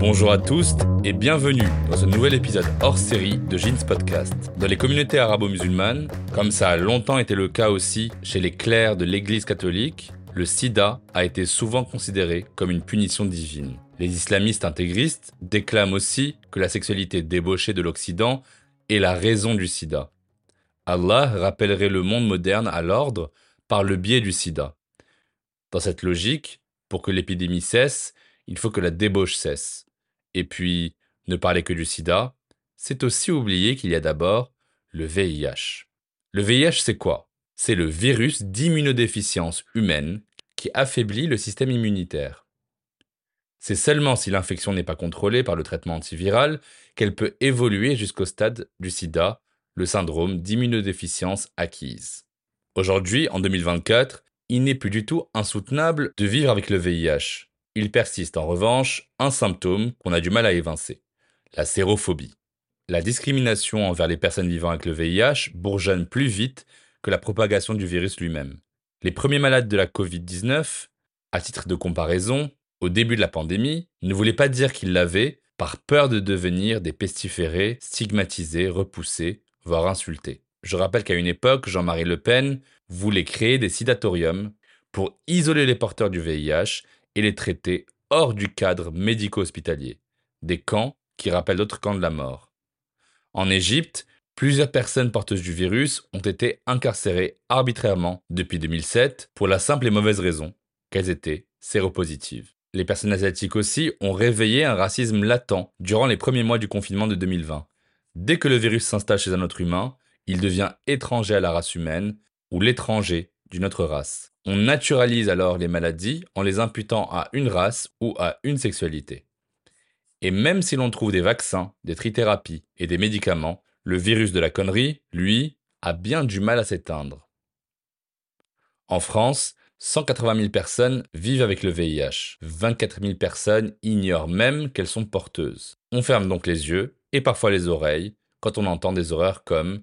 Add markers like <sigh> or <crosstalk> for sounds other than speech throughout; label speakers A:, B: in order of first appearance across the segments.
A: Bonjour à tous et bienvenue dans ce nouvel épisode hors série de Jeans Podcast. Dans les communautés arabo-musulmanes, comme ça a longtemps été le cas aussi chez les clercs de l'Église catholique, le sida a été souvent considéré comme une punition divine. Les islamistes intégristes déclament aussi que la sexualité débauchée de l'Occident est la raison du sida. Allah rappellerait le monde moderne à l'ordre par le biais du sida. Dans cette logique, pour que l'épidémie cesse, il faut que la débauche cesse. Et puis, ne parler que du sida, c'est aussi oublier qu'il y a d'abord le VIH. Le VIH, c'est quoi? C'est le virus d'immunodéficience humaine qui affaiblit le système immunitaire. C'est seulement si l'infection n'est pas contrôlée par le traitement antiviral qu'elle peut évoluer jusqu'au stade du sida, le syndrome d'immunodéficience acquise. Aujourd'hui, en 2024, il n'est plus du tout insoutenable de vivre avec le VIH. Il persiste en revanche un symptôme qu'on a du mal à évincer, la sérophobie. La discrimination envers les personnes vivant avec le VIH bourgeonne plus vite que la propagation du virus lui-même. Les premiers malades de la Covid-19, à titre de comparaison, au début de la pandémie, ne voulaient pas dire qu'ils l'avaient par peur de devenir des pestiférés, stigmatisés, repoussés, voire insultés. Je rappelle qu'à une époque, Jean-Marie Le Pen voulait créer des sidatoriums pour isoler les porteurs du VIH et les traiter hors du cadre médico-hospitalier, des camps qui rappellent d'autres camps de la mort. En Égypte, plusieurs personnes porteuses du virus ont été incarcérées arbitrairement depuis 2007 pour la simple et mauvaise raison qu'elles étaient séropositives. Les personnes asiatiques aussi ont réveillé un racisme latent durant les premiers mois du confinement de 2020. Dès que le virus s'installe chez un autre humain, il devient étranger à la race humaine ou l'étranger d'une autre race. On naturalise alors les maladies en les imputant à une race ou à une sexualité. Et même si l'on trouve des vaccins, des trithérapies et des médicaments, le virus de la connerie, lui, a bien du mal à s'éteindre. En France, 180 000 personnes vivent avec le VIH. 24 000 personnes ignorent même qu'elles sont porteuses. On ferme donc les yeux et parfois les oreilles quand on entend des horreurs comme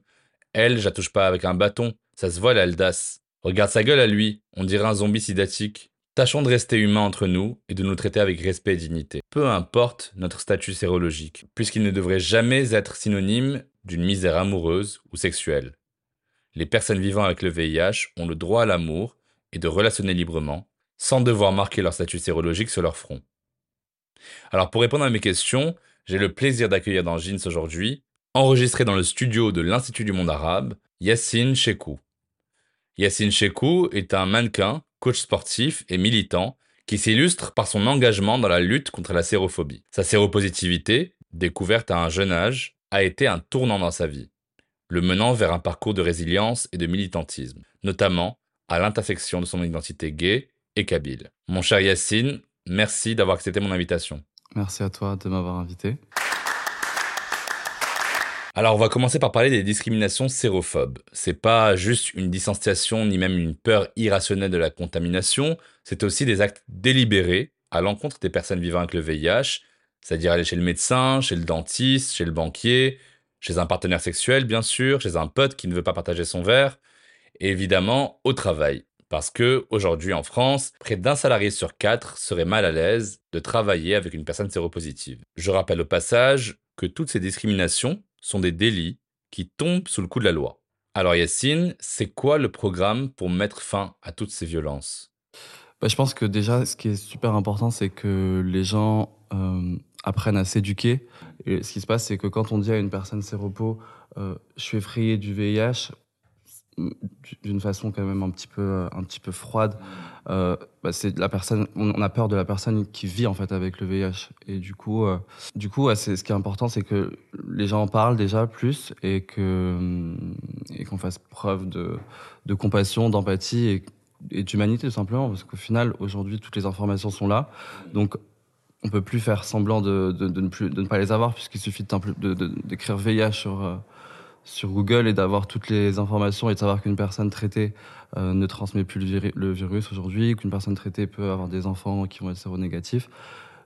A: Elle, j'attouche pas avec un bâton, ça se voit l'Aldace. Regarde sa gueule à lui, on dirait un zombie sidatique. Tâchons de rester humains entre nous et de nous traiter avec respect et dignité. Peu importe notre statut sérologique, puisqu'il ne devrait jamais être synonyme d'une misère amoureuse ou sexuelle. Les personnes vivant avec le VIH ont le droit à l'amour et de relationner librement, sans devoir marquer leur statut sérologique sur leur front. Alors pour répondre à mes questions, j'ai le plaisir d'accueillir dans Jeans aujourd'hui, enregistré dans le studio de l'Institut du monde arabe, Yassine Chekou. Yassine Chekou est un mannequin, coach sportif et militant qui s'illustre par son engagement dans la lutte contre la sérophobie. Sa séropositivité, découverte à un jeune âge, a été un tournant dans sa vie, le menant vers un parcours de résilience et de militantisme, notamment à l'intersection de son identité gay et kabyle. Mon cher Yassine, merci d'avoir accepté mon invitation.
B: Merci à toi de m'avoir invité.
A: Alors, on va commencer par parler des discriminations sérophobes. C'est pas juste une distanciation ni même une peur irrationnelle de la contamination, c'est aussi des actes délibérés à l'encontre des personnes vivant avec le VIH, c'est-à-dire aller chez le médecin, chez le dentiste, chez le banquier, chez un partenaire sexuel bien sûr, chez un pote qui ne veut pas partager son verre, et évidemment au travail. Parce que aujourd'hui en France, près d'un salarié sur quatre serait mal à l'aise de travailler avec une personne séropositive. Je rappelle au passage que toutes ces discriminations sont des délits qui tombent sous le coup de la loi. Alors Yacine, c'est quoi le programme pour mettre fin à toutes ces violences?
B: Bah, Je pense que déjà, ce qui est super important, c'est que les gens euh, apprennent à s'éduquer. Et ce qui se passe, c'est que quand on dit à une personne séropo, euh, je suis effrayé du VIH, d'une façon quand même un petit peu, un petit peu froide. Euh, bah, c'est la personne, on a peur de la personne qui vit en fait avec le VIH. Et du coup, euh, du coup, c'est ce qui est important, c'est que les gens en parlent déjà plus et que et qu'on fasse preuve de, de compassion, d'empathie et, d'humanité tout simplement, parce qu'au final, aujourd'hui, toutes les informations sont là, donc on peut plus faire semblant de, de, de ne, plus, de ne pas les avoir puisqu'il suffit d'écrire VIH sur euh, sur Google et d'avoir toutes les informations et de savoir qu'une personne traitée euh, ne transmet plus le, virus aujourd'hui, qu'une personne traitée peut avoir des enfants qui vont être séronégatifs.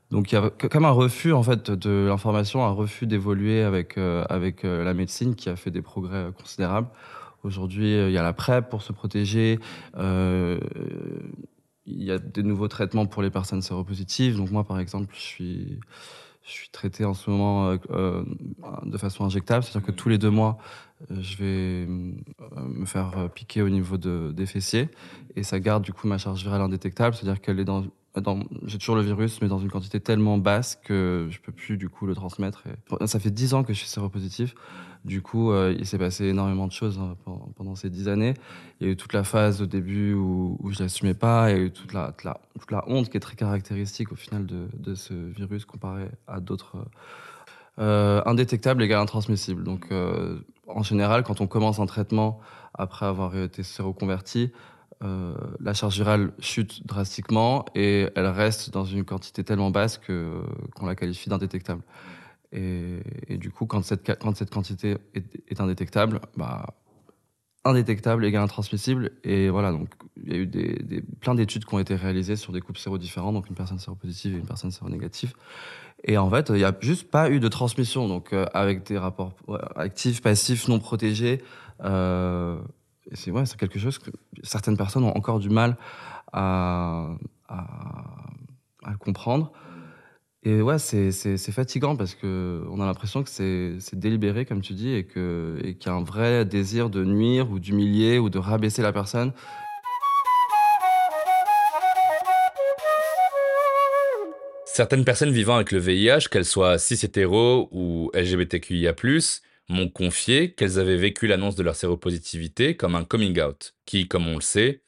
B: Donc il y a comme un refus en fait de l'information, un refus d'évoluer avec euh, avec euh, la médecine qui a fait des progrès considérables. Aujourd'hui, il y a la PrEP pour se protéger. il y a des nouveaux traitements pour les personnes séropositives. Donc moi, par exemple, je suis je suis traité en ce moment euh, euh, de façon injectable, c'est-à-dire que tous les deux mois, euh, je vais me faire piquer au niveau de, des fessiers. Et ça garde du coup ma charge virale indétectable, c'est-à-dire qu'elle est dans j'ai toujours le virus, mais dans une quantité tellement basse que je peux plus du coup le transmettre. Et... Ça fait dix ans que je suis séropositif. Du coup, euh, il s'est passé énormément de choses hein, pendant, ces dix années. Il y a eu toute la phase au début où, où je l'assumais pas. Il y a eu toute la, toute la, honte qui est très caractéristique au final de, ce virus comparé à d'autres euh, indétectables égale intransmissibles. Donc, euh, en général, quand on commence un traitement après avoir été séroconverti, euh, la charge virale chute drastiquement et elle reste dans une quantité tellement basse que qu'on la qualifie d'indétectable. Et, du coup, quand cette, quand cette quantité est, indétectable, bah, indétectable égale intransmissible. Et voilà, donc il y a eu des, des plein d'études qui ont été réalisées sur des couples sérodifferents, donc une personne séropositive et une personne séronégative. Et en fait, il n'y a juste pas eu de transmission, donc euh, avec des rapports actifs, passifs, non protégés. Euh, c'est ouais, c'est quelque chose que certaines personnes ont encore du mal à, comprendre. Et ouais, c'est, fatigant parce que on a l'impression que c'est, délibéré, comme tu dis, et, et qu'il y a un vrai désir de nuire ou d'humilier ou de rabaisser la personne.
A: Certaines personnes vivant avec le VIH, qu'elles soient cis-hétéro ou LGBTQIA+, m'ont confié qu'elles avaient vécu l'annonce de leur séropositivité comme un coming out, qui, comme on le sait,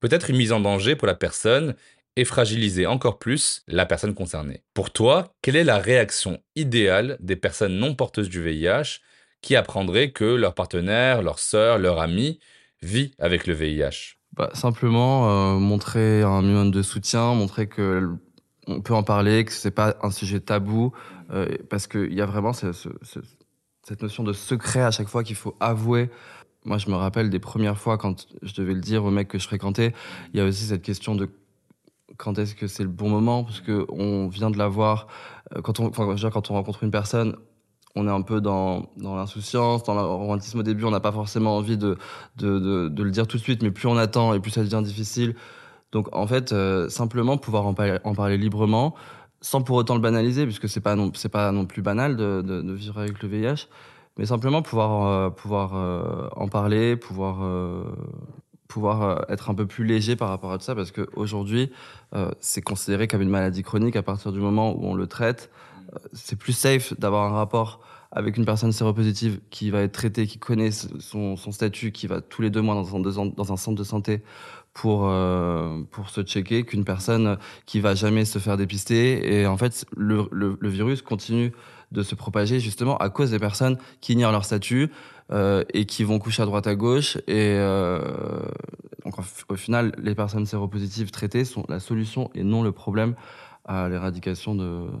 A: peut être une mise en danger pour la personne et fragiliser encore plus la personne concernée. Pour toi, quelle est la réaction idéale des personnes non porteuses du VIH qui apprendraient que leur partenaire, leur sœur, leur ami vit avec le VIH
B: bah, Simplement euh, montrer un minimum de soutien, montrer que on peut en parler, que c'est pas un sujet tabou, euh, parce qu'il y a vraiment ce, ce, cette notion de secret à chaque fois qu'il faut avouer. Moi, je me rappelle des premières fois quand je devais le dire aux mecs que je fréquentais, il y a aussi cette question de quand est-ce que c'est le bon moment parce que on vient de l'avoir euh, quand on quand on rencontre une personne on est un peu dans, dans l'insouciance, dans le romantisme au début, on n'a pas forcément envie de, de, de, le dire tout de suite, mais plus on attend et plus ça devient difficile. Donc en fait, euh, simplement pouvoir en parler librement, sans pour autant le banaliser, puisque c'est pas non c'est pas non plus banal de, de, vivre avec le VIH, mais simplement pouvoir euh, pouvoir euh, en parler, pouvoir euh, pouvoir être un peu plus léger par rapport à tout ça, parce qu'aujourd'hui, c'est considéré comme une maladie chronique à partir du moment où on le traite. C'est plus safe d'avoir un rapport avec une personne séropositive qui va être traitée, qui connaît son, son statut, qui va tous les deux mois dans un, dans un centre de santé pour euh, pour se checker qu'une personne qui va jamais se faire dépister et en fait le, le, virus continue de se propager justement à cause des personnes qui ignorent leur statut euh, et qui vont coucher à droite à gauche et euh, donc au final les personnes séropositives traitées sont la solution et non le problème à l'éradication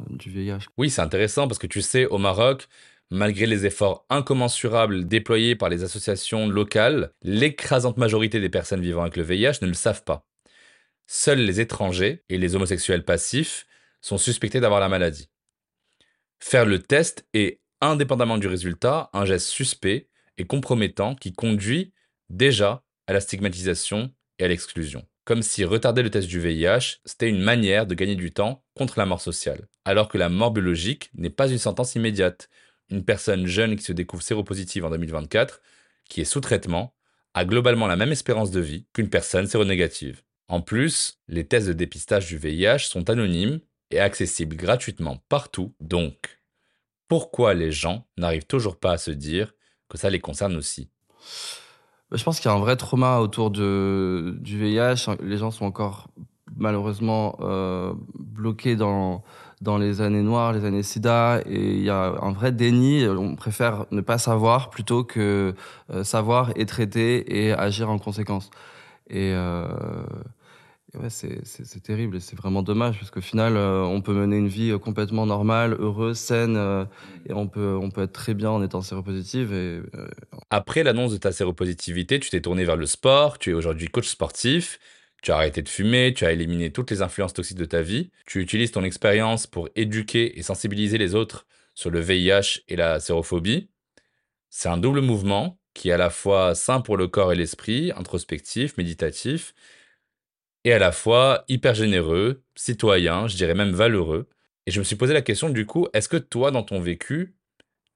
B: du VIH.
A: Oui, c'est intéressant parce que tu sais, au Maroc, Malgré les efforts incommensurables déployés par les associations locales, l'écrasante majorité des personnes vivant avec le VIH ne le savent pas. Seuls les étrangers et les homosexuels passifs sont suspectés d'avoir la maladie. Faire le test est, indépendamment du résultat, un geste suspect et compromettant qui conduit déjà à la stigmatisation et à l'exclusion. Comme si retarder le test du VIH, c'était une manière de gagner du temps contre la mort sociale. Alors que la mort biologique n'est pas une sentence immédiate, une personne jeune qui se découvre séropositive en 2024, qui est sous traitement, a globalement la même espérance de vie qu'une personne séronégative. En plus, les tests de dépistage du VIH sont anonymes et accessibles gratuitement partout, donc pourquoi les gens n'arrivent toujours pas à se dire que ça les concerne aussi?
B: Je pense qu'il y a un vrai trauma autour du VIH. Les gens sont encore malheureusement euh, bloqués dans, dans les années noires, les années sida, et il y a un vrai déni. On préfère ne pas savoir plutôt que euh, savoir et traiter et agir en conséquence. Et, euh, c'est terrible et c'est vraiment dommage parce qu'au final, euh, on peut mener une vie complètement normale, heureuse, saine, et on peut, on peut être très bien en étant séropositive.
A: Après l'annonce de ta séropositivité, tu t'es tourné vers le sport, tu es aujourd'hui coach sportif. Tu as arrêté de fumer, tu as éliminé toutes les influences toxiques de ta vie, tu utilises ton expérience pour éduquer et sensibiliser les autres sur le VIH et la sérophobie. C'est un double mouvement qui est à la fois sain pour le corps et l'esprit, introspectif, méditatif, et à la fois hyper généreux, citoyen, je dirais même valeureux. Et je me suis posé la question du coup, est-ce que toi, dans ton vécu,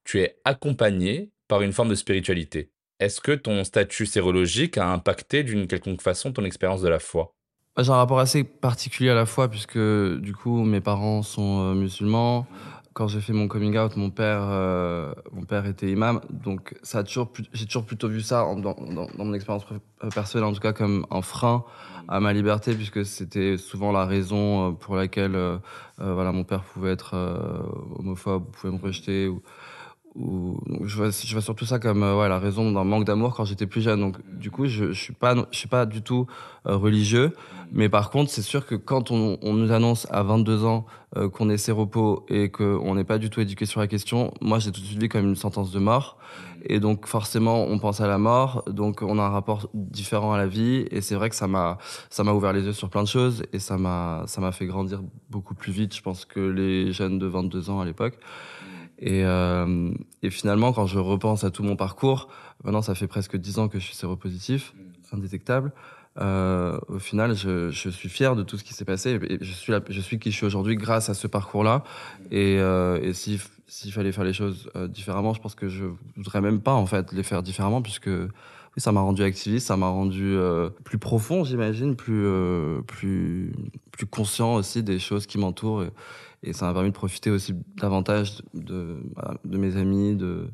A: tu es accompagné par une forme de spiritualité? Est-ce que ton statut sérologique a impacté d'une quelconque façon ton expérience de la foi?
B: Bah, J'ai un rapport assez particulier à la foi puisque du coup mes parents sont euh, musulmans. Quand j'ai fait mon coming out, mon père, euh, mon père était imam, donc ça a toujours, j'ai toujours plutôt vu ça dans, dans, dans mon expérience euh, personnelle en tout cas comme un frein à ma liberté puisque c'était souvent la raison pour laquelle voilà mon père pouvait être homophobe, pouvait me rejeter ou je vois, je vois surtout ça comme euh, la raison d'un manque d'amour quand j'étais plus jeune. Donc du coup, je, je suis pas, du tout euh, religieux, mais par contre, c'est sûr que quand on, nous annonce à 22 ans euh, qu'on est séropo et qu'on n'est pas du tout éduqué sur la question, moi j'ai tout de suite vu comme une sentence de mort. Et donc forcément, on pense à la mort, donc on a un rapport différent à la vie. Et c'est vrai que ça m'a, ouvert les yeux sur plein de choses et ça m'a fait grandir beaucoup plus vite, je pense que les jeunes de 22 ans à l'époque. Et, euh, et, finalement, quand je repense à tout mon parcours, maintenant ça fait presque dix ans que je suis séropositif, indétectable. Euh, au final, je, je, suis fier de tout ce qui s'est passé. Et je suis, là, je suis qui je suis aujourd'hui grâce à ce parcours-là. Et, euh, et s'il fallait faire les choses euh, différemment, je pense que je voudrais même pas en fait les faire différemment, puisque ça m'a rendu activiste, ça m'a rendu euh, plus profond, j'imagine, plus euh, plus plus conscient aussi des choses qui m'entourent. Et, ça m'a permis de profiter aussi davantage de, de, mes amis, de,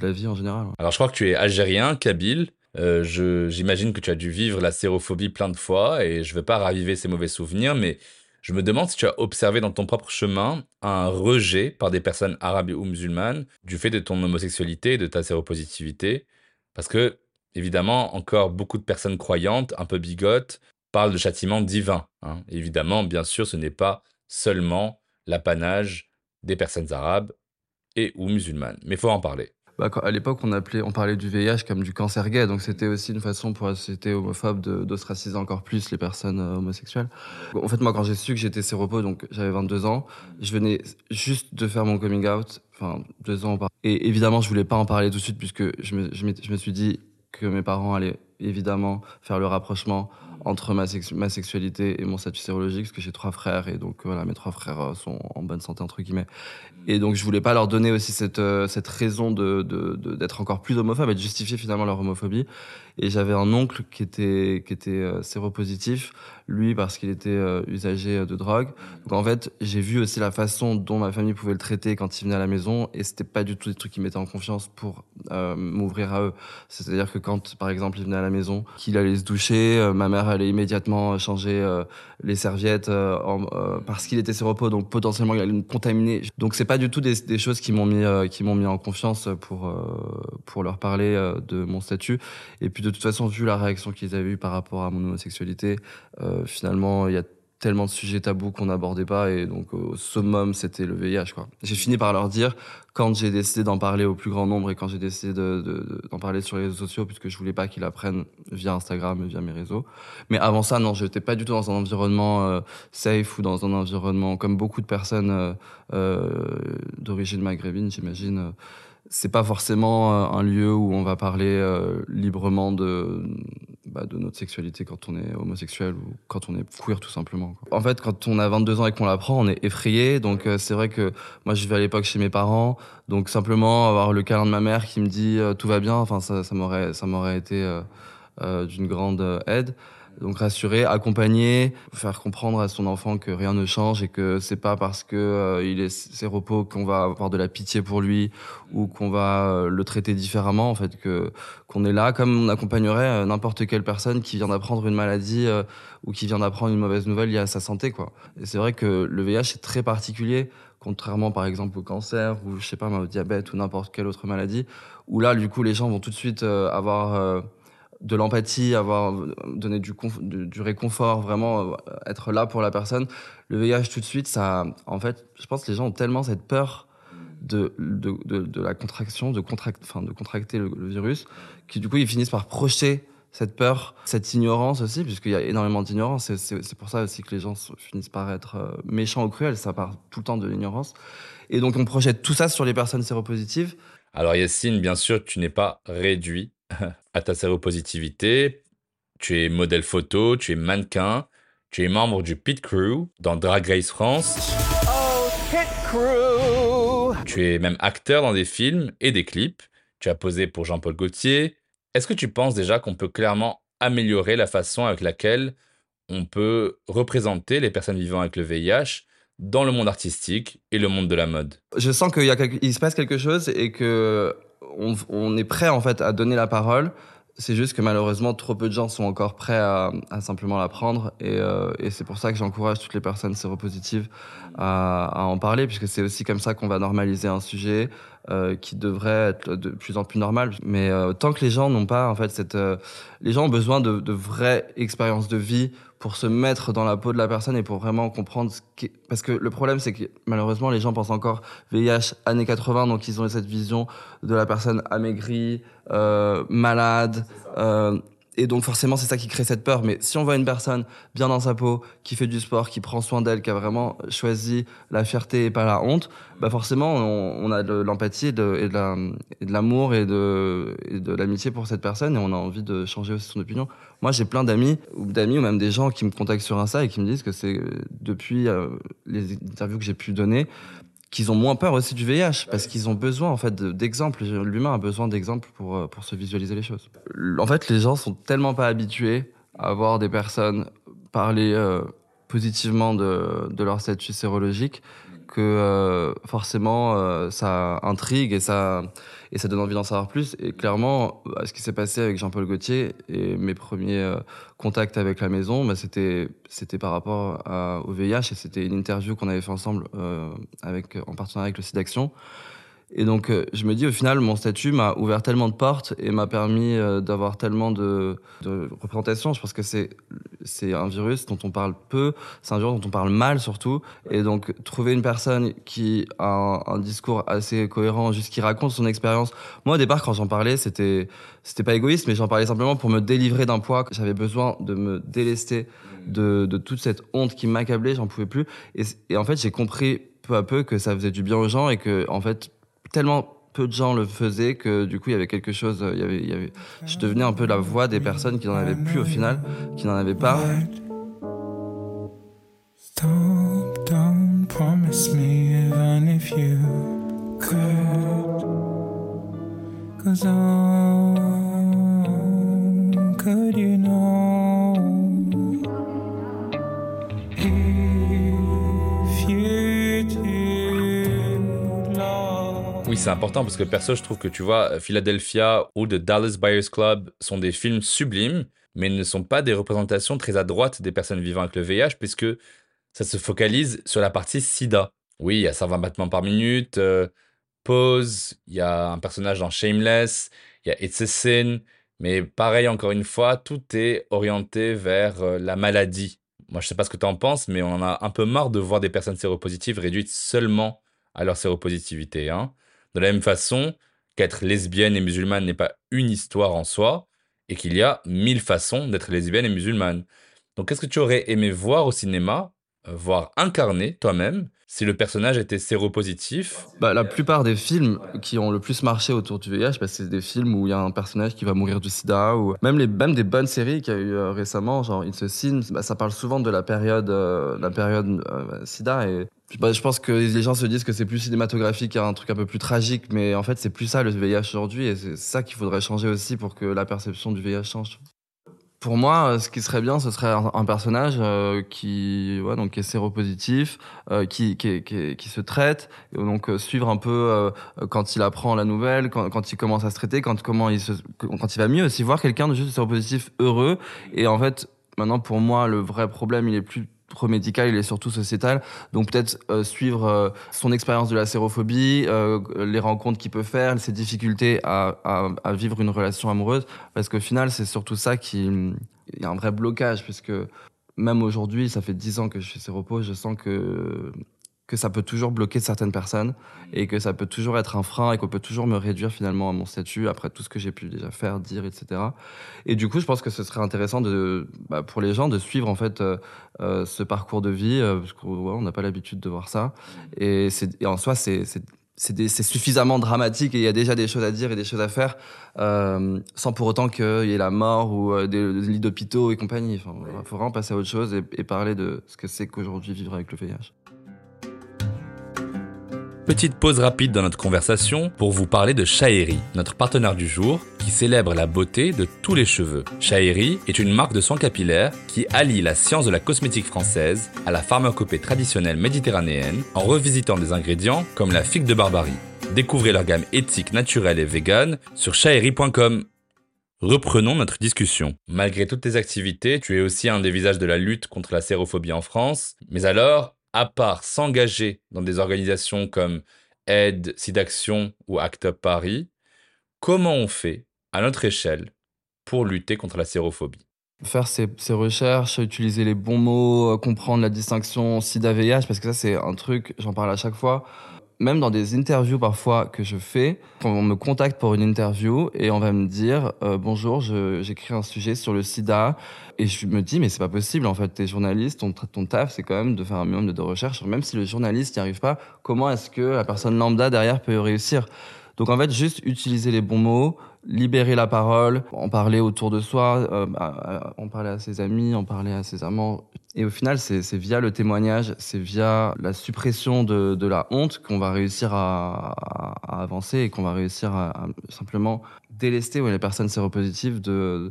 B: la vie en général.
A: Alors je crois que tu es algérien, kabyle. J'imagine que tu as dû vivre la sérophobie plein de fois et je ne veux pas raviver ces mauvais souvenirs, mais je me demande si tu as observé dans ton propre chemin un rejet par des personnes arabes ou musulmanes du fait de ton homosexualité et de ta séropositivité. Parce que, évidemment, encore beaucoup de personnes croyantes, un peu bigotes, parlent de châtiment divin. Hein. Évidemment, bien sûr, ce n'est pas seulement l'apanage des personnes arabes et ou musulmanes. Mais il faut en parler.
B: Bah, à l'époque, on, appelait, on parlait du VIH comme du cancer gay, donc c'était aussi une façon pour la société homophobe d'ostraciser encore plus les personnes euh, homosexuelles. En fait, moi, quand j'ai su que j'étais séropo, donc j'avais 22 ans, je venais juste de faire mon coming out, enfin deux ans. Et évidemment, je voulais pas en parler tout de suite puisque je me, je me suis dit que mes parents allaient évidemment faire le rapprochement entre ma, ma, sexualité et mon statut sérologique, parce que j'ai trois frères, et donc voilà, mes trois frères euh, sont en bonne santé, entre guillemets. Et donc je voulais pas leur donner aussi cette, euh, cette raison d'être de, de, encore plus homophobe et de justifier finalement leur homophobie. Et j'avais un oncle qui était, qui était euh, séropositif, lui parce qu'il était euh, usager de drogue. Donc en fait, j'ai vu aussi la façon dont ma famille pouvait le traiter quand il venait à la maison, et c'était pas du tout des trucs qui mettaient en confiance pour euh, m'ouvrir à eux. C'est-à-dire que quand, par exemple, il venait à la maison, qu'il allait se doucher, ma mère allait immédiatement changer les serviettes parce qu'il était séropo, donc potentiellement il allait me contaminer. Donc c'est pas du tout des, des choses qui m'ont mis, qui m'ont mis en confiance pour pour leur parler de mon statut. Et puis toute façon, vu la réaction qu'ils avaient eue par rapport à mon homosexualité, euh, finalement, il y a tellement de sujets tabous qu'on n'abordait pas et donc au summum c'était le VIH quoi. J'ai fini par leur dire quand j'ai décidé d'en parler au plus grand nombre et quand j'ai décidé d'en de, de, parler sur les réseaux sociaux puisque je voulais pas qu'ils apprennent via Instagram et via mes réseaux. Mais avant ça non, j'étais pas du tout dans un environnement euh, safe ou dans un environnement comme beaucoup de personnes euh, euh d'origine maghrébine, j'imagine c'est pas forcément euh, un lieu où on va parler euh, librement de, bah, de notre sexualité quand on est homosexuel ou quand on est queer tout simplement. Quoi. En fait, quand on a 22 ans et qu'on l'apprend, on est effrayé. Donc euh, c'est vrai que moi je vivais à l'époque chez mes parents, donc simplement avoir le câlin de ma mère qui me dit tout va bien, enfin ça, ça m'aurait ça m'aurait été d'une grande aide. Donc rassurer, accompagner, faire comprendre à son enfant que rien ne change et que c'est pas parce que euh, il est séropos qu'on va avoir de la pitié pour lui ou qu'on va euh, le traiter différemment en fait que qu'on est là comme on accompagnerait euh, n'importe quelle personne qui vient d'apprendre une maladie ou qui vient d'apprendre une mauvaise nouvelle liée à sa santé quoi. Et c'est vrai que le VIH est très particulier contrairement par exemple au cancer ou je sais pas au diabète ou n'importe quelle autre maladie où là du coup les gens vont tout de suite avoir de l'empathie, avoir donné du, réconfort, vraiment euh, être là pour la personne. Le VIH tout de suite, ça, en fait, je pense que les gens ont tellement cette peur de, de, de, la contraction, de, contract, enfin, de contracter le, virus, qui du coup ils finissent par projeter cette peur, cette ignorance aussi, puisqu'il y a énormément d'ignorance. C'est pour ça aussi que les gens finissent par être euh, méchants ou cruels. Ça part tout le temps de l'ignorance. Et donc on projette tout ça sur les personnes séropositives.
A: Alors Yacine, bien sûr, tu n'es pas réduit <laughs> à ta séropositivité. Tu es modèle photo, tu es mannequin, tu es membre du Pit Crew dans Drag Race France. Oh, Pit Crew Tu es même acteur dans des films et des clips. Tu as posé pour Jean-Paul Gaultier. Est-ce que tu penses déjà qu'on peut clairement améliorer la façon avec laquelle on peut représenter les personnes vivant avec le VIH dans le monde artistique et le monde de la mode?
B: Je sens qu'il y se passe quelque chose et que on, est prêt en fait à donner la parole. C'est juste que malheureusement, trop peu de gens sont encore prêts à, simplement la prendre. Euh, et, c'est pour ça que j'encourage toutes les personnes séropositives à, à en parler, puisque c'est aussi comme ça qu'on va normaliser un sujet euh, qui devrait être de plus en plus normal. Mais euh, tant que les gens n'ont pas, en fait, cette, les gens ont besoin de, de vraies expériences de vie pour se mettre dans la peau de la personne et pour vraiment comprendre ce qui parce que le problème c'est que malheureusement les gens pensent encore VIH années 80 donc ils ont cette vision de la personne amaigrie euh, malade euh, et donc forcément, c'est ça qui crée cette peur. Mais si on voit une personne bien dans sa peau, qui fait du sport, qui prend soin d'elle, qui a vraiment choisi la fierté et pas la honte, bah forcément, on, a de l'empathie et de, l'amour et de, l'amitié pour cette personne et on a envie de changer aussi son opinion. Moi, j'ai plein d'amis ou d'amis ou même des gens qui me contactent sur Insta et qui me disent que c'est depuis euh, les interviews que j'ai pu donner, qu'ils ont moins peur aussi du VIH parce qu'ils ont besoin en fait d'exemples. L'humain a besoin d'exemples pour euh, pour se visualiser les choses. En fait, les gens sont tellement pas habitués à voir des personnes parler euh, positivement de, de leur statut sérologique que euh, forcément euh, ça intrigue et ça et ça donne envie d'en savoir plus. Et clairement, bah, ce qui s'est passé avec Jean-Paul Gaultier et mes premiers euh, contacts avec la maison, bah, c'était c'était par rapport au VIH et c'était une interview qu'on avait fait ensemble avec en partenariat avec le site d'action et donc, euh, je me dis, au final, mon statut m'a ouvert tellement de portes et m'a permis euh, d'avoir tellement de, de représentations. Je pense que c'est c'est un virus dont on parle peu, c'est un virus dont on parle mal surtout. Et donc, trouver une personne qui a un, discours assez cohérent, juste qui raconte son expérience. Moi, au départ, quand j'en parlais, c'était c'était pas égoïste, mais j'en parlais simplement pour me délivrer d'un poids. J'avais besoin de me délester de, de toute cette honte qui m'accablait, j'en pouvais plus. Et en fait, j'ai compris peu à peu que ça faisait du bien aux gens et que, en fait, tellement peu de gens le faisaient que du coup il y avait quelque chose il y avait, je devenais un peu la voix des personnes qui n'en avaient plus au final qui n'en avaient pas
A: c'est important parce que perso, je trouve que tu vois, Philadelphia ou The Dallas Buyers Club sont des films sublimes, mais ne sont pas des représentations très à droite des personnes vivant avec le VIH, puisque ça se focalise sur la partie SIDA. Oui, il y a 120 battements par minute, euh, Pause, il y a un personnage dans Shameless, il y a It's a Sin, mais pareil, encore une fois, tout est orienté vers euh, la maladie. Moi, je sais pas ce que tu en penses, mais on en a un peu marre de voir des personnes séropositives réduites seulement à leur séropositivité. Hein. De la même façon qu'être lesbienne et musulmane n'est pas une histoire en soi, et qu'il y a mille façons d'être lesbienne et musulmane. Donc qu'est-ce que tu aurais aimé voir au cinéma, euh, voir incarner toi-même, si le personnage était séropositif?
B: Bah, La plupart des films qui ont le plus marché autour du VIH, bah, c'est des films où il y a un personnage qui va mourir du sida, ou même, les, même des bonnes séries qu'il y a eu euh, récemment, genre It's a Sin, bah, ça parle souvent de la période, euh, la période sida, et bah, je pense que les gens se disent que c'est plus cinématographique, un truc un peu plus tragique, mais en fait, c'est plus ça le VIH aujourd'hui, et c'est ça qu'il faudrait changer aussi pour que la perception du VIH change. pour moi, ce qui serait bien, ce serait un, personnage euh, qui, ouais, donc est séropositif, euh, qui, qui, qui, qui, se traite, et donc euh, suivre un peu euh, quand il apprend la nouvelle, quand, quand, il commence à se traiter, quand comment il se, quand il va mieux, aussi voir quelqu'un de juste séropositif heureux. Et en fait, maintenant pour moi, le vrai problème, il est plus médical, il est surtout sociétal. Donc peut-être euh, suivre euh, son expérience de la sérophobie, euh, les rencontres qu'il peut faire, ses difficultés à, à, à, vivre une relation amoureuse, parce qu'au final, c'est surtout ça qui... Il y a un vrai blocage, puisque même aujourd'hui, ça fait dix ans que je fais séropo, je sens que que ça peut toujours bloquer certaines personnes et que ça peut toujours être un frein et qu'on peut toujours me réduire finalement à mon statut après tout ce que j'ai pu déjà faire, dire, etc. Et du coup, je pense que ce serait intéressant de, bah, pour les gens de suivre en fait euh, euh, ce parcours de vie euh, parce qu'on n'a pas l'habitude de voir ça. Et, et en soi, c'est c'est suffisamment dramatique et il y a déjà des choses à dire et des choses à faire euh, sans pour autant qu'il y ait la mort ou euh, des, des lits d'hôpitaux et compagnie. Enfin, il faut vraiment passer à autre chose et, et parler de ce que c'est qu'aujourd'hui vivre avec le VIH.
A: Petite pause rapide dans notre conversation pour vous parler de Chaheri, notre partenaire du jour, qui célèbre la beauté de tous les cheveux. Chaheri est une marque de soins capillaires qui allie la science de la cosmétique française à la pharmacopée traditionnelle méditerranéenne en revisitant des ingrédients comme la figue de Barbarie. Découvrez leur gamme éthique, naturelle et vegan sur chaheri.com. Reprenons notre discussion. Malgré toutes tes activités, tu es aussi un des visages de la lutte contre la sérophobie en France. Mais alors, à part s'engager dans des organisations comme Aide, SIDAction ou Act Up Paris, comment on fait, à notre échelle, pour lutter contre la sérophobie?
B: Faire ces, recherches, utiliser les bons mots, euh, comprendre la distinction SIDA-VIH, parce que ça c'est un truc, j'en parle à chaque fois, même dans des interviews parfois que je fais, quand on me contacte pour une interview et on va me dire euh, bonjour, j'écris un sujet sur le sida et je me dis mais c'est pas possible en fait, t'es journaliste, ton, ton taf c'est quand même de faire un minimum de, de recherche, même si le journaliste n'y arrive pas, comment est-ce que la personne lambda derrière peut réussir? Donc en fait, juste utiliser les bons mots, libérer la parole, en parler autour de soi, euh, en parler à ses amis, en parler à ses amants, et au final, c'est via le témoignage, c'est via la suppression de, la honte qu'on va réussir à, à, avancer et qu'on va réussir à, à simplement délester les personnes séropositives de,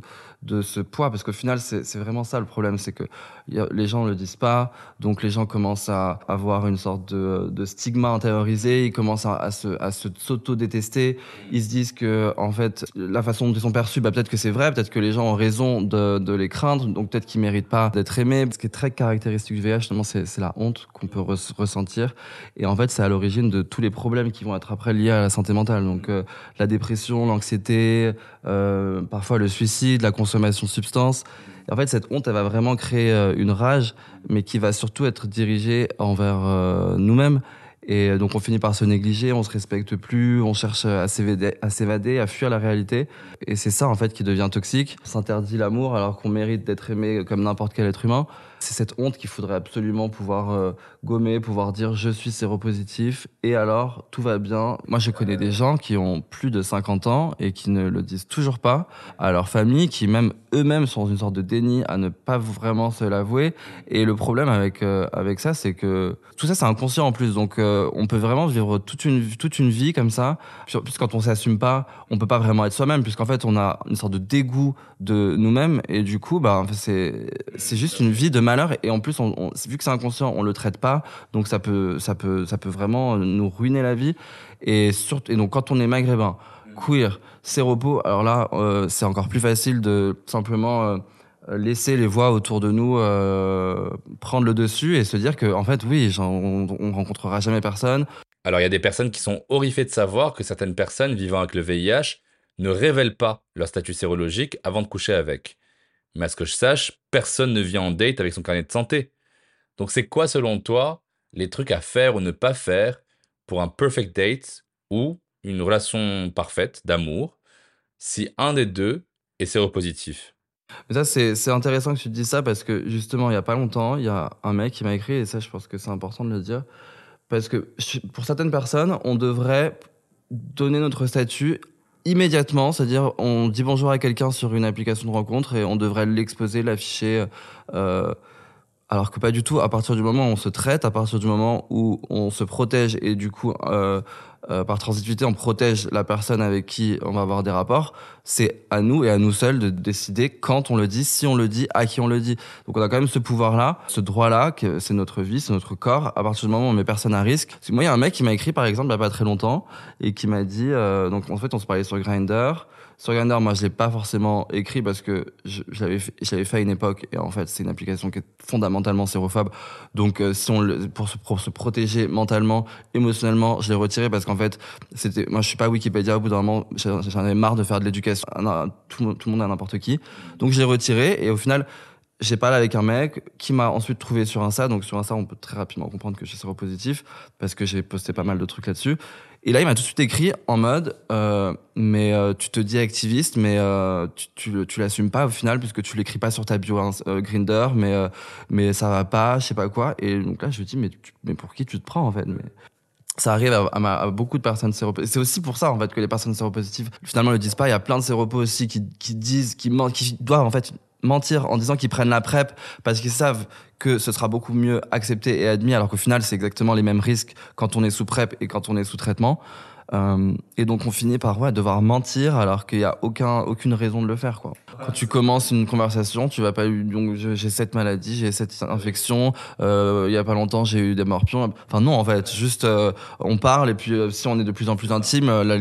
B: ce poids. Parce qu'au final, c'est vraiment ça le problème, c'est que les gens ne le disent pas, donc les gens commencent à avoir une sorte de, de stigma intériorisé, ils commencent à, à à se s'auto-détester, ils se disent que en fait, la façon dont ils sont perçus, bah, peut-être que c'est vrai, peut-être que les gens ont raison de, les craindre, donc peut-être qu'ils méritent pas d'être aimés. Ce qui est très caractéristique du VIH, justement, c'est la honte qu'on peut re ressentir. Et en fait, c'est à l'origine de tous les problèmes qui vont être après liés à la santé mentale. Donc, euh, la dépression, l'anxiété, euh, parfois le suicide, la consommation de substances. Et en fait, cette honte, elle va vraiment créer euh, une rage, mais qui va surtout être dirigée envers nous-mêmes. Et donc on finit par se négliger, on se respecte plus, on cherche à s'évader, à, s'évader, à fuir la réalité. Et c'est ça en fait qui devient toxique. On s'interdit l'amour alors qu'on mérite d'être aimé comme n'importe quel être humain. C'est cette honte qu'il faudrait absolument pouvoir euh, gommer, pouvoir dire je suis séropositif et alors tout va bien. Moi je connais des gens qui ont plus de 50 ans et qui ne le disent toujours pas à leur famille, qui même eux-mêmes sont dans une sorte de déni à ne pas vraiment se l'avouer. Et le problème avec euh, avec ça, c'est que tout ça c'est inconscient en plus, donc euh, on peut vraiment vivre toute une toute une vie comme ça. Puis quand on s'assume pas, on peut pas vraiment être soi-même, puisqu'en fait on a une sorte de dégoût de nous-mêmes et du coup bah c'est c'est juste une vie de malheur. Et en plus vu que c'est inconscient on le traite pas. Donc ça peut ça peut ça peut vraiment nous ruiner la vie. Et surtout et donc quand on est maghrébin queer séropo alors là euh, c'est encore plus facile de simplement euh, laisser les voix autour de nous euh, prendre le dessus et se dire que en fait oui on, on rencontrera jamais personne.
A: Alors il y a des personnes qui sont horrifiées de savoir que certaines personnes vivant avec le VIH ne révèlent pas leur statut sérologique avant de coucher avec mais à ce que je sache, personne ne vient en date avec son carnet de santé. Donc c'est quoi selon toi les trucs à faire ou ne pas faire pour un perfect date ou une relation parfaite d'amour si un des deux est séropositif?
B: Ça, c'est intéressant que tu te dises ça parce que justement, il n'y a pas longtemps, il y a un mec qui m'a écrit, et ça, je pense que c'est important de le dire, parce que pour certaines personnes, on devrait donner notre statut immédiatement, c'est-à-dire on dit bonjour à quelqu'un sur une application de rencontre et on devrait l'exposer, l'afficher euh, alors que pas du tout. À partir du moment où on se traite, à partir du moment où on se protège et du coup, euh, euh, par transitivité, on protège la personne avec qui on va avoir des rapports, c'est à nous et à nous seuls de décider quand on le dit, si on le dit, à qui on le dit. Donc on a quand même ce pouvoir-là, ce droit-là, que c'est notre vie, c'est notre corps. À partir du moment où on met personne à risque. Moi, il y a un mec qui m'a écrit, par exemple, il y a pas très longtemps, et qui m'a dit, euh, donc en fait, on se parlait sur Grinder. Sur Grindr, moi, je l'ai pas forcément écrit parce que je, l'avais fait, à une époque et en fait, c'est une application qui est fondamentalement sérophobe. Donc, euh, si on pour se, protéger mentalement, émotionnellement, je l'ai retiré parce qu'en fait, moi, je suis pas Wikipédia. Au bout d'un moment, j'en avais marre de faire de l'éducation tout, tout le monde à n'importe qui. Donc, je l'ai retiré et au final, j'ai parlé avec un mec qui m'a ensuite trouvé sur Insta. Donc sur Insta, on peut très rapidement comprendre que je suis séropositif parce que j'ai posté pas mal de trucs là-dessus. Et là, il m'a tout de suite écrit en mode, euh, mais euh, tu te dis activiste, mais euh, tu, tu, l'assumes pas au final puisque tu l'écris pas sur ta bio hein, Grinder, mais mais ça va pas, je sais pas quoi. Et donc là, je me dis, mais mais pour qui tu te prends en fait? Ça arrive à, beaucoup de personnes séropositives. C'est aussi pour ça en fait que les personnes séropositives finalement le disent pas. Il y a plein de séropos aussi qui, qui disent, qui mentent, qui doivent en fait mentir en disant qu'ils prennent la PrEP parce qu'ils savent que ce sera beaucoup mieux accepté et admis, alors qu'au final c'est exactement les mêmes risques quand on est sous PrEP et quand on est sous traitement. Euh, et donc on finit par ouais, devoir mentir alors qu'il y a aucun, aucune raison de le faire quoi. Quand tu commences une conversation, tu vas pas donc j'ai cette maladie, j'ai cette infection, euh, il y a pas longtemps j'ai eu des morpions. Enfin non en fait, juste euh, on parle et puis euh, si on est de plus en plus intime, euh, là,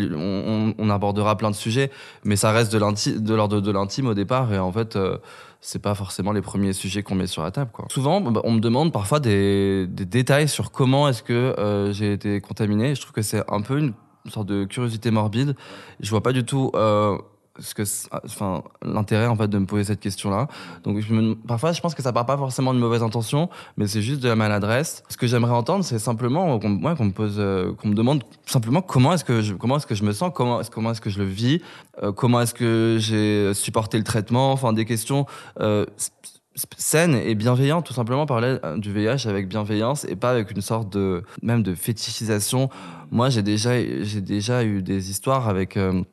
B: on, abordera plein de sujets, mais ça reste de l'intime, de l'ordre de l'intime au départ et en fait euh, c'est pas forcément les premiers sujets qu'on met sur la table. Quoi. Souvent, bah, on me demande parfois des, des détails sur comment est-ce que euh, j'ai été contaminé. Je trouve que c'est un peu une sorte de curiosité morbide. Je vois pas du tout euh, ce que, enfin, l'intérêt en fait de me poser cette question-là. Donc, parfois, je pense que ça part pas forcément de mauvaise intention, mais c'est juste de la maladresse. Ce que j'aimerais entendre, c'est simplement qu'on ouais, qu'on me pose, euh, qu'on me demande simplement comment est-ce que je, comment est-ce que je me sens, comment, est-ce- comment est-ce que je le vis, euh, comment est-ce que j'ai supporté le traitement, enfin des questions s- s- saines et bienveillantes, tout simplement parler euh, du VIH avec bienveillance et pas avec une sorte de même de fétichisation. Moi, j'ai déjà j'ai déjà eu des histoires avec euh,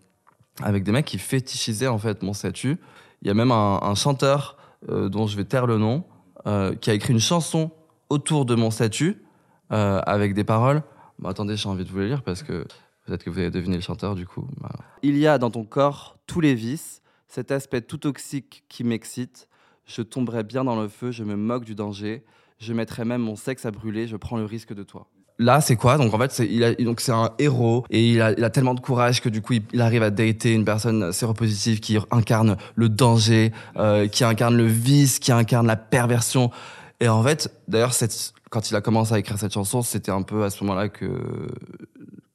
B: avec des mecs qui fétichisaient en fait mon statut. Il y a même un, chanteur euh, dont je vais taire le nom qui a écrit une chanson autour de mon statut avec des paroles. Bon, attendez, j'ai envie de vous les lire parce que peut-être que vous avez deviné le chanteur du coup. Bah. Il y a dans ton corps tous les vices, cet aspect tout toxique qui m'excite. Je tomberai bien dans le feu, je me moque du danger. Je mettrai même mon sexe à brûler, je prends le risque de toi. Là, c'est quoi? Donc en fait, c'est donc c'est un héros et il a, tellement de courage que du coup, il, arrive à dater une personne séropositive qui incarne le danger, euh, qui incarne le vice, qui incarne la perversion. Et en fait, d'ailleurs, quand il a commencé à écrire cette chanson, c'était un peu à ce moment-là que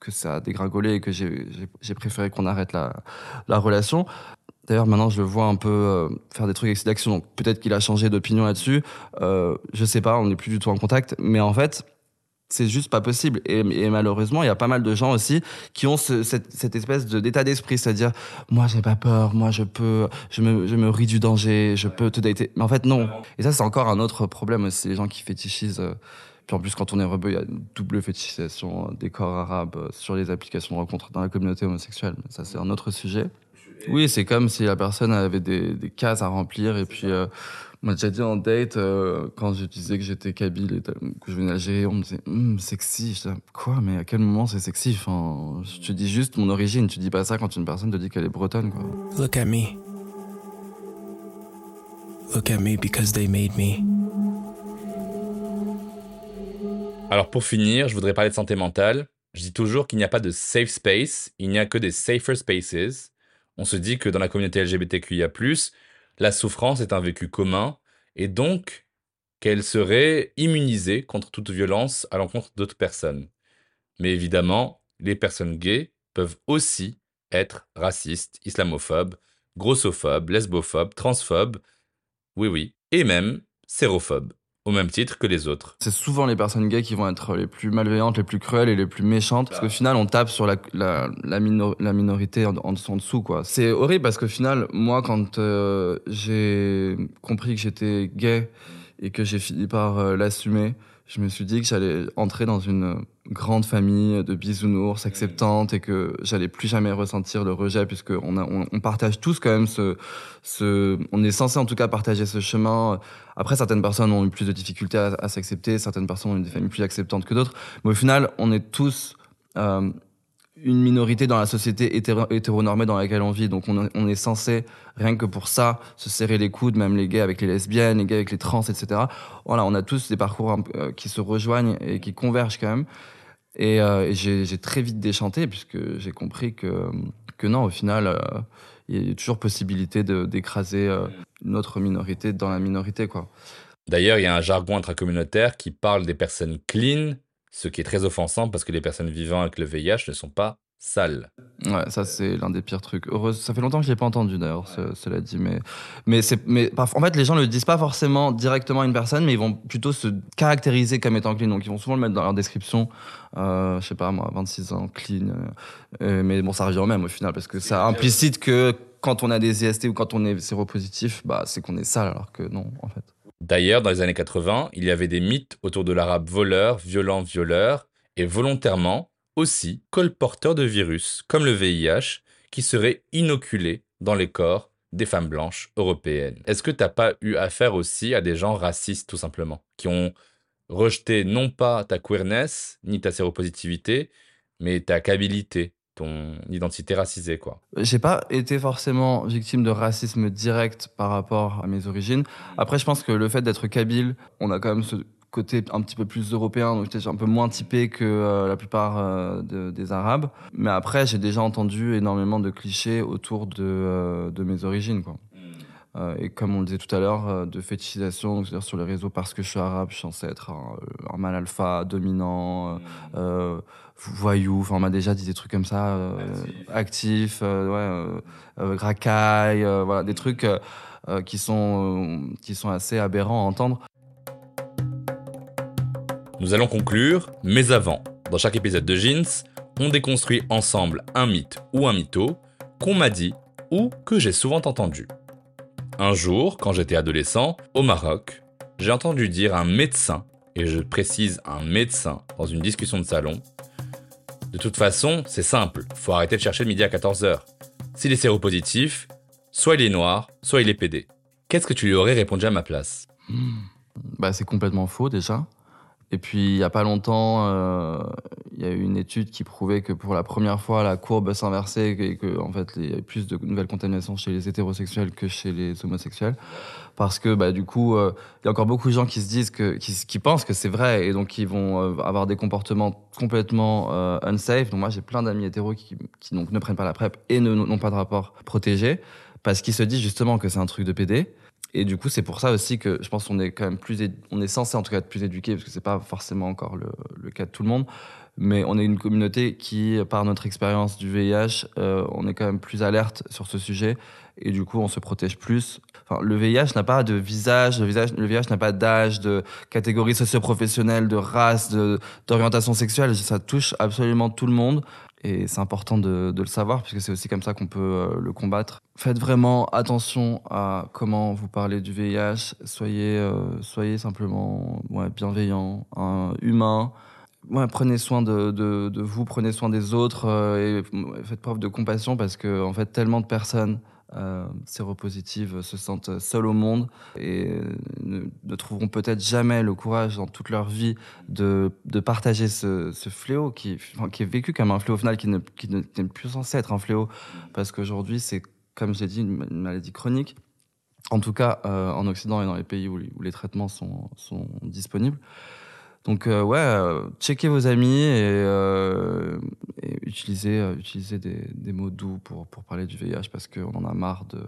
B: que ça a dégringolé et que j'ai j'ai- j'ai préféré qu'on arrête la la relation. D'ailleurs, maintenant, je le vois un peu euh, faire des trucs avec ses actions. Donc, peut-être qu'il a changé d'opinion là-dessus. Euh, je sais pas, on n'est plus du tout en contact. Mais en fait, c'est juste pas possible. Et, malheureusement, il y a pas mal de gens aussi qui ont ce- cette, espèce d'état d'esprit, c'est-à-dire moi j'ai pas peur, moi je peux, je me, je ris du danger, je peux te dater. Mais en fait non. Et ça c'est encore un autre problème aussi, les gens qui fétichisent. euh, Puis en plus quand on est rebeu, il y a une double fétichisation des corps arabes euh, sur les applications de rencontres dans la communauté homosexuelle. Mais ça c'est un autre sujet. Oui, c'est comme si la personne avait des, des cases à remplir et puis euh, on m'a déjà dit en date euh, quand je disais que j'étais kabyle et que je venais d'Algérie, on me disait Hum, sexy. Je disais, quoi Mais à quel moment c'est sexy? Enfin, je te dis juste mon origine. Tu dis pas ça quand une personne te dit qu'elle est bretonne, quoi.
C: Look at me. Look at me because they made me.
A: Alors pour finir, je voudrais parler de santé mentale. Je dis toujours qu'il n'y a pas de safe space, il n'y a que des safer spaces. On se dit que dans la communauté LGBTQIA+, la souffrance est un vécu commun et donc qu'elle serait immunisée contre toute violence à l'encontre d'autres personnes. Mais évidemment, les personnes gays peuvent aussi être racistes, islamophobes, grossophobes, lesbophobes, transphobes, oui oui, et même sérophobes, au même titre que les autres.
B: C'est souvent les personnes gays qui vont être les plus malveillantes, les plus cruelles et les plus méchantes. Parce qu'au final, on tape sur la, la, la, minor- la minorité en dessous, quoi. C'est horrible parce qu'au final, moi, quand euh, j'ai compris que j'étais gay et que j'ai fini par euh, l'assumer, je me suis dit que j'allais entrer dans une grande famille de bisounours acceptantes et que j'allais plus jamais ressentir le rejet puisque on, on, on, partage tous quand même ce, ce, on est censé en tout cas partager ce chemin. Après, certaines personnes ont eu plus de difficultés à, à s'accepter, certaines personnes ont eu des familles plus acceptantes que d'autres, mais au final, on est tous euh, une minorité dans la société hétéro hétéronormée dans laquelle on vit. Donc on, est censé, rien que pour ça, se serrer les coudes, même les gays avec les lesbiennes, les gays avec les trans, etc. Voilà, on a tous des parcours euh, qui se rejoignent et qui convergent quand même. Et, euh, j'ai très vite déchanté puisque j'ai compris que, que non, au final, euh, il y a toujours possibilité d'écraser notre minorité dans la minorité. quoi.
A: D'ailleurs, il y a un jargon intracommunautaire qui parle des personnes clean ce qui est très offensant parce que les personnes vivant avec le VIH ne sont pas sales.
B: Ouais, ça c'est l'un des pires trucs. Heureuse, ça fait longtemps que je l'ai pas entendu d'ailleurs, ce, cela dit, mais mais c'est mais en fait les gens ne le disent pas forcément directement à une personne, mais ils vont plutôt se caractériser comme étant clean. Donc ils vont souvent le mettre dans leur description. Euh, je sais pas moi, 26 ans, clean. Euh, mais bon, ça revient au même au final parce que ça implicite que quand on a des IST ou quand on est séropositif, bah c'est qu'on est sale alors que non en fait.
A: D'ailleurs, dans les années 80, il y avait des mythes autour de l'arabe voleur, violent, violeur, et volontairement aussi colporteur de virus, comme le VIH, qui serait inoculé dans les corps des femmes blanches européennes. Est-ce que tu n'as pas eu affaire aussi à des gens racistes, tout simplement, qui ont rejeté non pas ta queerness, ni ta séropositivité, mais ta cabilité, identité racisée, quoi.
B: J'ai pas été forcément victime de racisme direct par rapport à mes origines. Après, je pense que le fait d'être kabyle, on a quand même ce côté un petit peu plus européen, donc j'étais un peu moins typé que euh, la plupart euh, de, des Arabes. Mais après, j'ai déjà entendu énormément de clichés autour de, euh, de mes origines, quoi. Euh, et comme on le disait tout à l'heure, euh, de fétichisation, c'est-à-dire sur les réseaux parce que je suis arabe, je suis censé être un, un mal alpha, dominant, euh, voyou. Enfin, on m'a déjà dit des trucs comme ça, actif, ouais, racaille, voilà, des trucs qui sont qui sont assez aberrants à entendre.
A: Nous allons conclure, mais avant, dans chaque épisode de Jeans, on déconstruit ensemble un mythe ou un mytho qu'on m'a dit ou que j'ai souvent entendu. Un jour, quand j'étais adolescent, au Maroc, j'ai entendu dire un médecin, et je précise un médecin dans une discussion de salon, de toute façon, c'est simple, faut arrêter de chercher le midi à 14h. S'il est séropositif, soit il est noir, soit il est pédé. Qu'est-ce que tu lui aurais répondu à ma place?
B: Mmh. Bah c'est complètement faux déjà. Et puis, il y a pas longtemps, euh, il y a eu une étude qui prouvait que pour la première fois, la courbe s'inversait et que, en fait, il y avait plus de nouvelles contaminations chez les hétérosexuels que chez les homosexuels. Parce que, bah, du coup, euh, il y a encore beaucoup de gens qui se disent que, qui, pensent que c'est vrai et donc qui vont euh, avoir des comportements complètement unsafe. Donc, moi, j'ai plein d'amis hétéros qui, qui donc ne prennent pas la PrEP et n'ont pas de rapport protégé parce qu'ils se disent justement que c'est un truc de PD. Et du coup, c'est pour ça aussi que je pense qu'on est quand même plus, on est censé en tout cas être plus éduqué, parce que c'est pas forcément encore le, cas de tout le monde. Mais on est une communauté qui, par notre expérience du VIH, euh, on est quand même plus alerte sur ce sujet. Et du coup, on se protège plus. Enfin, le VIH n'a pas de visage, le, visage, le VIH n'a pas d'âge, de catégorie socio-professionnelle, de race, d'orientation sexuelle. Ça touche absolument tout le monde. Et c'est important de, le savoir, puisque c'est aussi comme ça qu'on peut euh, le combattre. Faites vraiment attention à comment vous parlez du VIH. Soyez, euh, soyez simplement ouais, bienveillant, hein, humain. Ouais, prenez soin de, vous, prenez soin des autres euh, et faites preuve de compassion parce que en fait tellement de personnes euh, séropositives se sentent seules au monde et ne, trouveront peut-être jamais le courage dans toute leur vie de, de partager ce, ce fléau qui, qui est vécu comme un fléau final qui n'est ne, qui plus censé être un fléau parce qu'aujourd'hui c'est comme j'ai dit une, une, maladie chronique. En tout cas euh, en Occident et dans les pays où, où les traitements sont, sont disponibles donc euh, ouais, euh, checkez vos amis et, euh, et utilisez, euh, utilisez des, des, mots doux pour, pour parler du VIH parce qu'on en a marre de,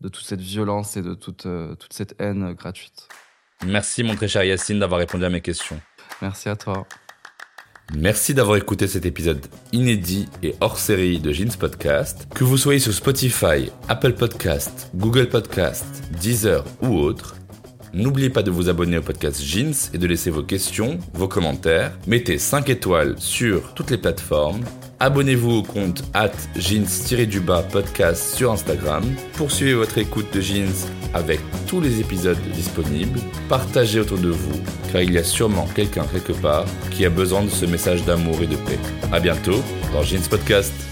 B: de toute cette violence et de toute, euh, toute cette haine gratuite.
A: Merci mon très cher Yacine d'avoir répondu à mes questions.
B: Merci à toi.
A: Merci d'avoir écouté cet épisode inédit et hors série de Jeans Podcast. Que vous soyez sur Spotify, Apple Podcast, Google Podcast, Deezer ou autre, N'oubliez pas de vous abonner au podcast Jeans et de laisser vos questions, vos commentaires. Mettez 5 étoiles sur toutes les plateformes. Abonnez-vous au compte at jeans-du-bas podcast sur Instagram. Poursuivez votre écoute de Jeans avec tous les épisodes disponibles. Partagez autour de vous, car il y a sûrement quelqu'un quelque part qui a besoin de ce message d'amour et de paix. À bientôt dans Jeans Podcast.